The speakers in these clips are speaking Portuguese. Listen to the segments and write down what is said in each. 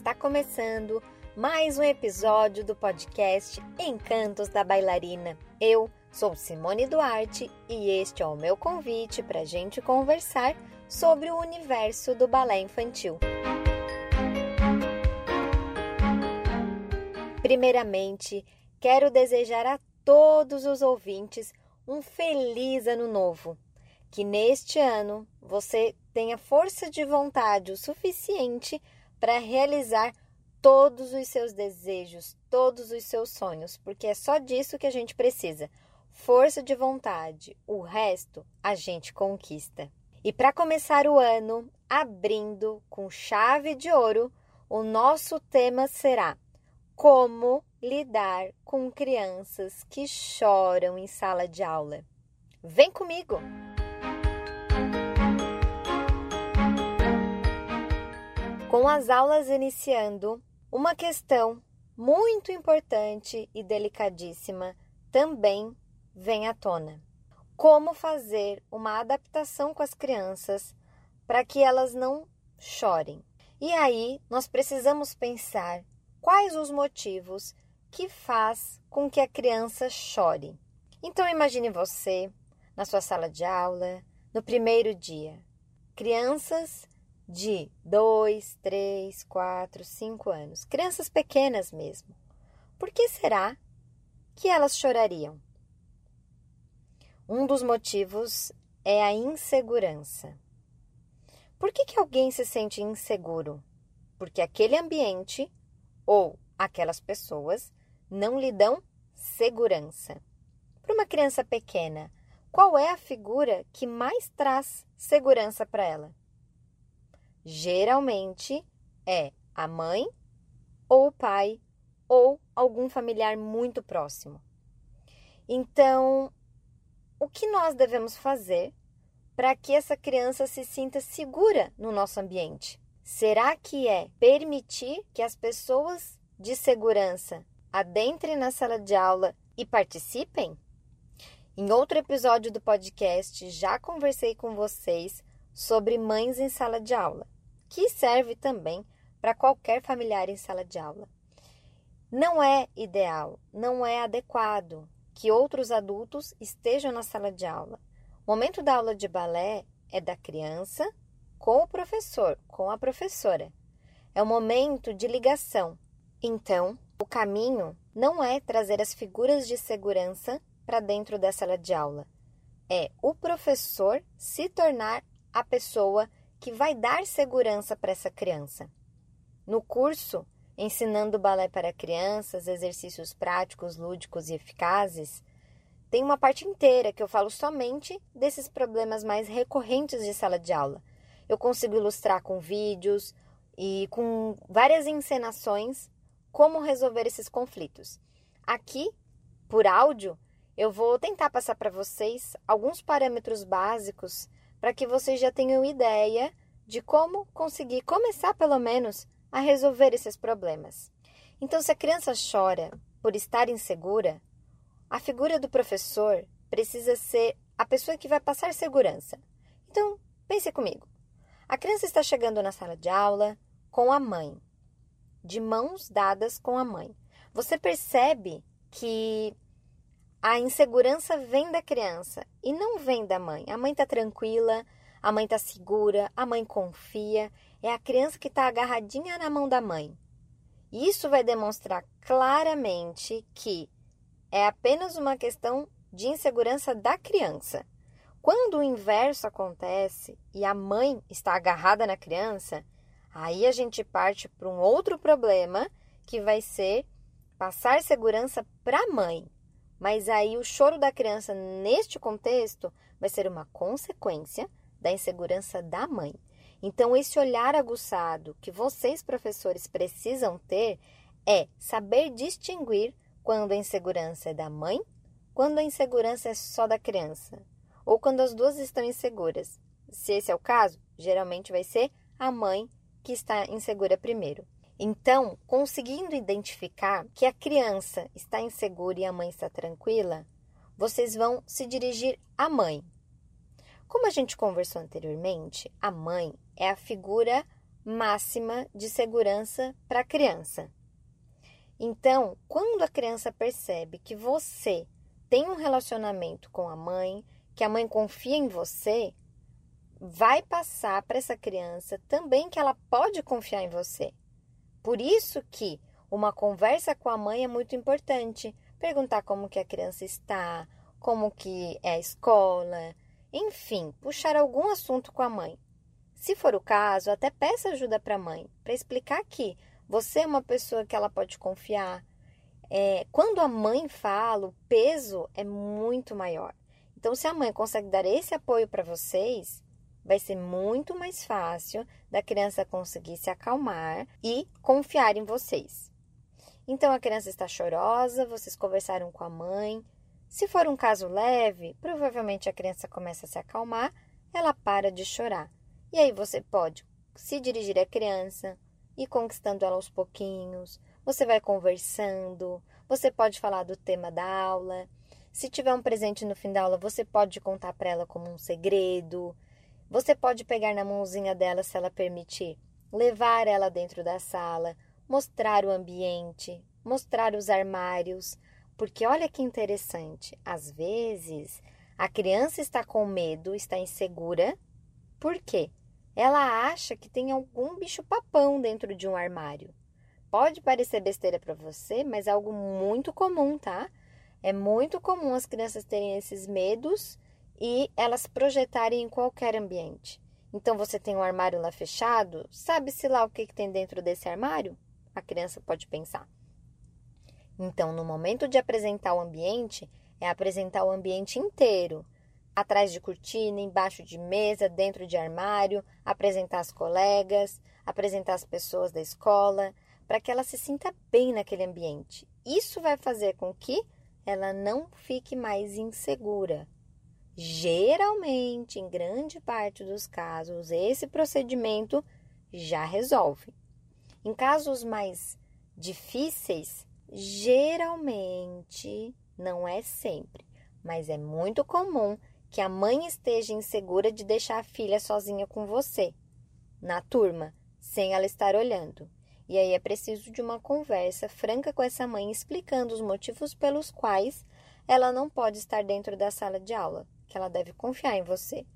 Está começando mais um episódio do podcast Encantos da Bailarina. Eu sou Simone Duarte e este é o meu convite para a gente conversar sobre o universo do balé infantil. Primeiramente, quero desejar a todos os ouvintes um feliz ano novo. Que neste ano você tenha força de vontade o suficiente para realizar todos os seus desejos, todos os seus sonhos, porque é só disso que a gente precisa. Força de vontade, o resto a gente conquista. E para começar o ano, abrindo com chave de ouro, o nosso tema será como lidar com crianças que choram em sala de aula. Vem comigo! Com as aulas iniciando, uma questão muito importante e delicadíssima também vem à tona. Como fazer uma adaptação com as crianças para que elas não chorem? E aí nós precisamos pensar quais os motivos que faz com que a criança chore. Então imagine você na sua sala de aula, no primeiro dia. Crianças de 2, 3, 4, 5 anos, crianças pequenas mesmo. Por que será que elas chorariam? Um dos motivos é a insegurança. Por que, que alguém se sente inseguro? Porque aquele ambiente ou aquelas pessoas não lhe dão segurança. Para uma criança pequena, qual é a figura que mais traz segurança para ela? Geralmente é a mãe ou o pai ou algum familiar muito próximo. Então, o que nós devemos fazer para que essa criança se sinta segura no nosso ambiente? Será que é permitir que as pessoas de segurança adentrem na sala de aula e participem? Em outro episódio do podcast, já conversei com vocês sobre mães em sala de aula, que serve também para qualquer familiar em sala de aula. Não é ideal, não é adequado que outros adultos estejam na sala de aula. O momento da aula de balé é da criança com o professor, com a professora. É o momento de ligação. Então, o caminho não é trazer as figuras de segurança para dentro da sala de aula. É o professor se tornar a pessoa que vai dar segurança para essa criança. No curso Ensinando Balé para Crianças, exercícios práticos, lúdicos e eficazes, tem uma parte inteira que eu falo somente desses problemas mais recorrentes de sala de aula. Eu consigo ilustrar com vídeos e com várias encenações como resolver esses conflitos. Aqui, por áudio, eu vou tentar passar para vocês alguns parâmetros básicos para que vocês já tenham ideia de como conseguir começar, pelo menos, a resolver esses problemas. Então, se a criança chora por estar insegura, a figura do professor precisa ser a pessoa que vai passar segurança. Então, pense comigo. A criança está chegando na sala de aula com a mãe, de mãos dadas com a mãe. Você percebe que a insegurança vem da criança e não vem da mãe. A mãe está tranquila, a mãe está segura, a mãe confia. É a criança que está agarradinha na mão da mãe. Isso vai demonstrar claramente que é apenas uma questão de insegurança da criança. Quando o inverso acontece e a mãe está agarrada na criança, aí a gente parte para um outro problema que vai ser passar segurança para a mãe. Mas aí o choro da criança neste contexto vai ser uma consequência da insegurança da mãe. Então, esse olhar aguçado que vocês, professores, precisam ter é saber distinguir quando a insegurança é da mãe, quando a insegurança é só da criança, ou quando as duas estão inseguras. Se esse é o caso, geralmente vai ser a mãe que está insegura primeiro. Então, conseguindo identificar que a criança está insegura e a mãe está tranquila, vocês vão se dirigir à mãe. Como a gente conversou anteriormente, a mãe é a figura máxima de segurança para a criança. Então, quando a criança percebe que você tem um relacionamento com a mãe, que a mãe confia em você, vai passar para essa criança também que ela pode confiar em você. Por isso que uma conversa com a mãe é muito importante. Perguntar como que a criança está, como que é a escola, enfim, puxar algum assunto com a mãe. Se for o caso, até peça ajuda para a mãe, para explicar que você é uma pessoa que ela pode confiar. É, quando a mãe fala, o peso é muito maior. Então, se a mãe consegue dar esse apoio para vocês, vai ser muito mais fácil da criança conseguir se acalmar e confiar em vocês. Então, a criança está chorosa, vocês conversaram com a mãe. Se for um caso leve, provavelmente a criança começa a se acalmar, ela para de chorar. E aí você pode se dirigir à criança, e conquistando ela aos pouquinhos. Você vai conversando, você pode falar do tema da aula. Se tiver um presente no fim da aula, você pode contar para ela como um segredo. Você pode pegar na mãozinha dela, se ela permitir, levar ela dentro da sala, mostrar o ambiente, mostrar os armários, porque olha que interessante, às vezes a criança está com medo, está insegura. Por quê? Ela acha que tem algum bicho-papão dentro de um armário. Pode parecer besteira para você, mas é algo muito comum, tá? É muito comum as crianças terem esses medos e elas projetarem em qualquer ambiente. Então você tem um armário lá fechado, sabe-se lá o que, que tem dentro desse armário? A criança pode pensar. Então, no momento de apresentar o ambiente, é apresentar o ambiente inteiro atrás de cortina, embaixo de mesa, dentro de armário, apresentar as colegas, apresentar as pessoas da escola, para que ela se sinta bem naquele ambiente. Isso vai fazer com que ela não fique mais insegura. Geralmente, em grande parte dos casos, esse procedimento já resolve. Em casos mais difíceis, geralmente, não é sempre, mas é muito comum que a mãe esteja insegura de deixar a filha sozinha com você, na turma, sem ela estar olhando. E aí é preciso de uma conversa franca com essa mãe explicando os motivos pelos quais ela não pode estar dentro da sala de aula, que ela deve confiar em você.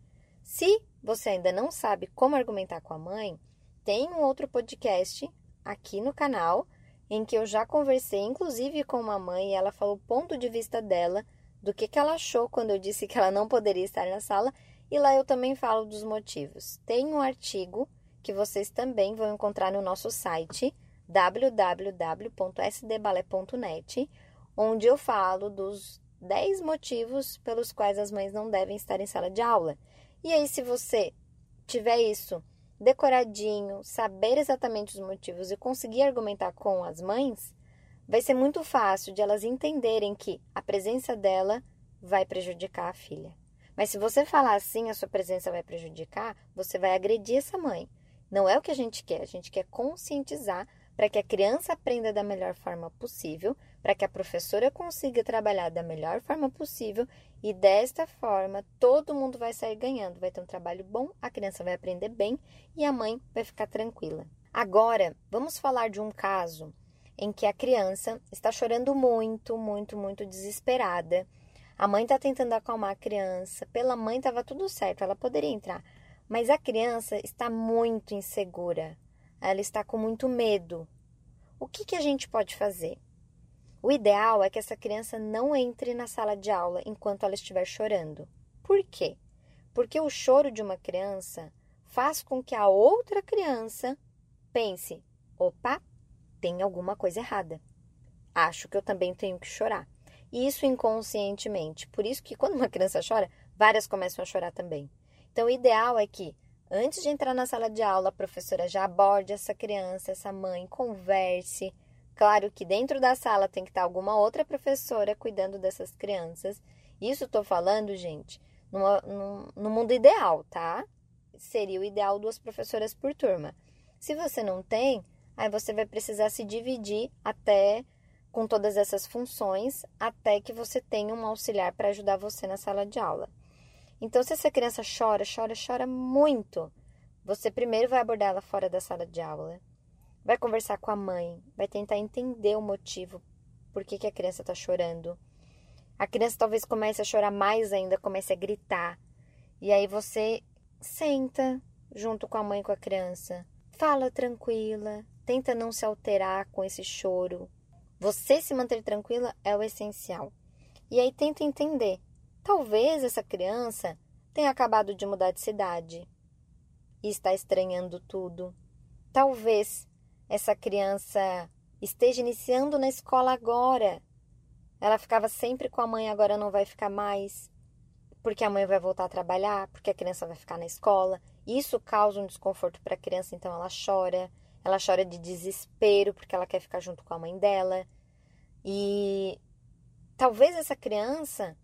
Se você ainda não sabe como argumentar com a mãe, tem um outro podcast aqui no canal em que eu já conversei, inclusive com uma mãe, e ela falou o ponto de vista dela do que, que ela achou quando eu disse que ela não poderia estar na sala, e lá eu também falo dos motivos. Tem um artigo que vocês também vão encontrar no nosso site www.sdbalé.net, onde eu falo dos 10 motivos pelos quais as mães não devem estar em sala de aula. E aí, se você tiver isso decoradinho, saber exatamente os motivos e conseguir argumentar com as mães, vai ser muito fácil de elas entenderem que a presença dela vai prejudicar a filha. Mas se você falar assim, a sua presença vai prejudicar, você vai agredir essa mãe. Não é o que a gente quer, a gente quer conscientizar para que a criança aprenda da melhor forma possível, para que a professora consiga trabalhar da melhor forma possível e desta forma todo mundo vai sair ganhando, vai ter um trabalho bom, a criança vai aprender bem e a mãe vai ficar tranquila. Agora, vamos falar de um caso em que a criança está chorando muito, muito, muito desesperada. A mãe está tentando acalmar a criança. Pela mãe estava tudo certo, ela poderia entrar. Mas a criança está muito insegura. Ela está com muito medo. O que, que a gente pode fazer? O ideal é que essa criança não entre na sala de aula enquanto ela estiver chorando. Por quê? Porque o choro de uma criança faz com que a outra criança pense: opa, tem alguma coisa errada. Acho que eu também tenho que chorar. E isso inconscientemente. Por isso que quando uma criança chora, várias começam a chorar também. Então, o ideal é que, antes de entrar na sala de aula, a professora já aborde essa criança, essa mãe, converse. Claro que dentro da sala tem que estar alguma outra professora cuidando dessas crianças. Isso estou falando, gente, no mundo ideal, tá? Seria o ideal duas professoras por turma. Se você não tem, Aí você vai precisar se dividir até com todas essas funções até que você tenha um auxiliar para ajudar você na sala de aula. Então, se essa criança chora, chora, chora muito, Você primeiro vai abordar ela fora da sala de aula, vai conversar com a mãe, vai tentar entender o motivo por que, que a criança está chorando. A criança talvez comece a chorar mais ainda, comece a gritar. E aí você senta junto com a mãe com a criança, fala tranquila, tenta não se alterar com esse choro. Você se manter tranquila é o essencial. E aí tenta entender. Talvez essa criança tenha acabado de mudar de cidade e está estranhando tudo. Talvez essa criança esteja iniciando na escola agora. Ela ficava sempre com a mãe, agora não vai ficar mais, porque a mãe vai voltar a trabalhar, porque a criança vai ficar na escola. Isso causa um desconforto para a criança, então ela chora. Ela chora de desespero porque ela quer ficar junto com a mãe dela. E talvez essa criança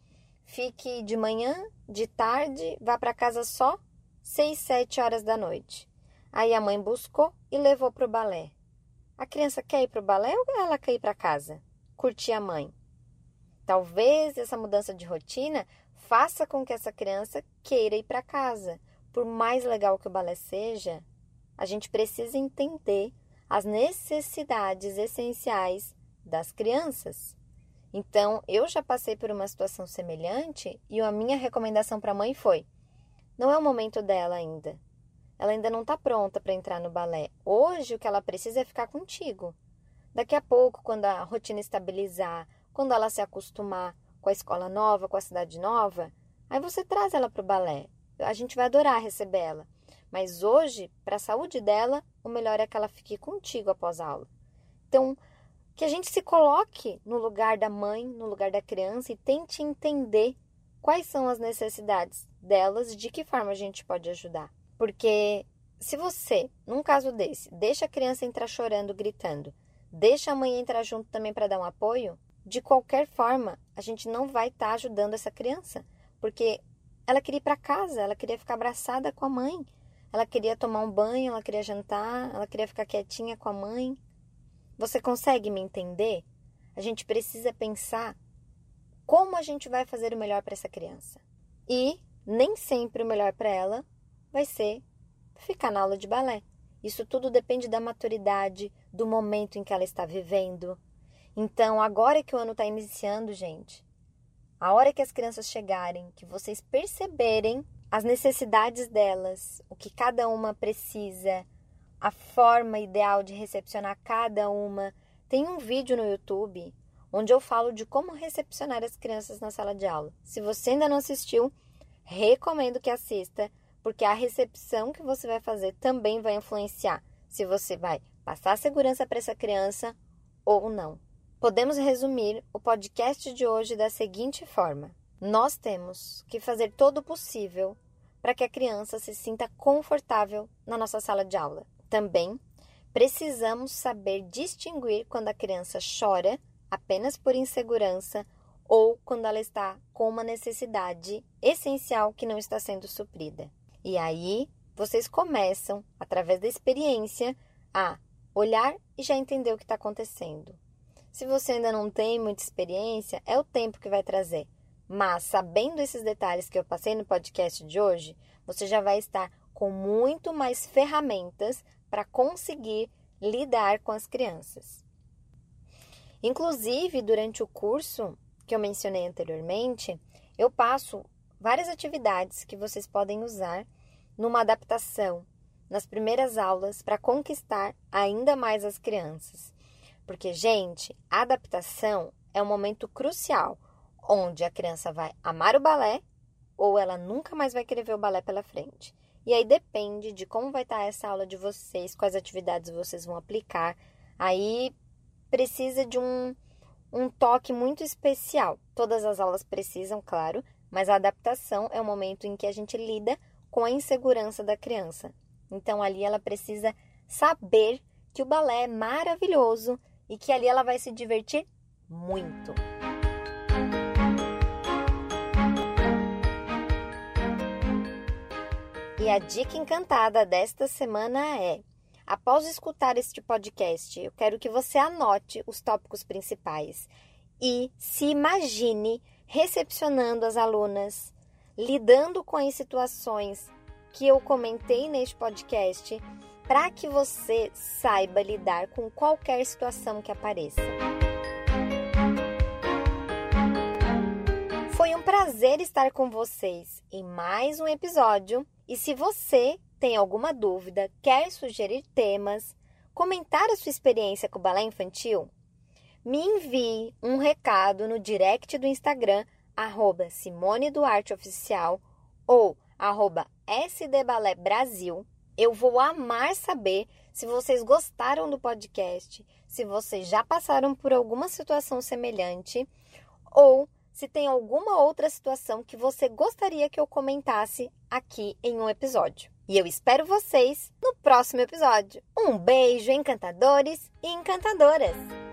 fique de manhã, de tarde, vá para casa só seis, sete horas da noite. Aí a mãe buscou e levou para o balé. A criança quer ir para o balé ou ela quer ir para casa? Curtir a mãe. Talvez essa mudança de rotina faça com que essa criança queira ir para casa. Por mais legal que o balé seja, a gente precisa entender as necessidades essenciais das crianças. Então, eu já passei por uma situação semelhante e a minha recomendação para a mãe foi: não é o momento dela ainda. Ela ainda não está pronta para entrar no balé. Hoje o que ela precisa é ficar contigo. Daqui a pouco, quando a rotina estabilizar, quando ela se acostumar com a escola nova, com a cidade nova, aí você traz ela para o balé. A gente vai adorar receber ela. Mas hoje, para a saúde dela, o melhor é que ela fique contigo após a aula. Então, que a gente se coloque no lugar da mãe, no lugar da criança e tente entender quais são as necessidades delas, de que forma a gente pode ajudar. Porque se você, num caso desse, deixa a criança entrar chorando, gritando, deixa a mãe entrar junto também para dar um apoio, de qualquer forma, a gente não vai estar tá ajudando essa criança, porque ela queria ir para casa, ela queria ficar abraçada com a mãe, ela queria tomar um banho, ela queria jantar, ela queria ficar quietinha com a mãe. Você consegue me entender? A gente precisa pensar como a gente vai fazer o melhor para essa criança. E nem sempre o melhor para ela vai ser ficar na aula de balé. Isso tudo depende da maturidade, do momento em que ela está vivendo. Então, agora que o ano está iniciando, gente, a hora que as crianças chegarem, que vocês perceberem as necessidades delas, o que cada uma precisa, a forma ideal de recepcionar cada uma. Tem um vídeo no YouTube onde eu falo de como recepcionar as crianças na sala de aula. Se você ainda não assistiu, recomendo que assista, porque a recepção que você vai fazer também vai influenciar se você vai passar segurança para essa criança ou não. Podemos resumir o podcast de hoje da seguinte forma: nós temos que fazer todo o possível para que a criança se sinta confortável na nossa sala de aula. Também precisamos saber distinguir quando a criança chora apenas por insegurança ou quando ela está com uma necessidade essencial que não está sendo suprida. E aí vocês começam, através da experiência, a olhar e já entender o que está acontecendo. Se você ainda não tem muita experiência, é o tempo que vai trazer. Mas sabendo esses detalhes que eu passei no podcast de hoje, você já vai estar com muito mais ferramentas para conseguir lidar com as crianças. Inclusive, durante o curso que eu mencionei anteriormente, eu passo várias atividades que vocês podem usar numa adaptação nas primeiras aulas para conquistar ainda mais as crianças. Porque, gente, a adaptação é um momento crucial onde a criança vai amar o balé ou ela nunca mais vai querer ver o balé pela frente. E aí depende de como vai estar essa aula de vocês, quais atividades vocês vão aplicar. Aí precisa de um um toque muito especial. Todas as aulas precisam, claro, mas a adaptação é o momento em que a gente lida com a insegurança da criança. Então ali ela precisa saber que o balé é maravilhoso e que ali ela vai se divertir muito. E a dica encantada desta semana é: Após escutar este podcast, eu quero que você anote os tópicos principais e se imagine recepcionando as alunas, lidando com as situações que eu comentei neste podcast para que você saiba lidar com qualquer situação que apareça. Foi um prazer estar com vocês em mais um episódio. E se você tem alguma dúvida, quer sugerir temas, comentar a sua experiência com o balé infantil, me envie um recado no direct do Instagram, arroba Simone Duarte Oficial ou arroba SD Balé Brasil. Eu vou amar saber se vocês gostaram do podcast, se vocês já passaram por alguma situação semelhante ou se tem alguma outra situação que você gostaria que eu comentasse aqui em um episódio. E eu espero vocês no próximo episódio. Um beijo, encantadores e encantadoras!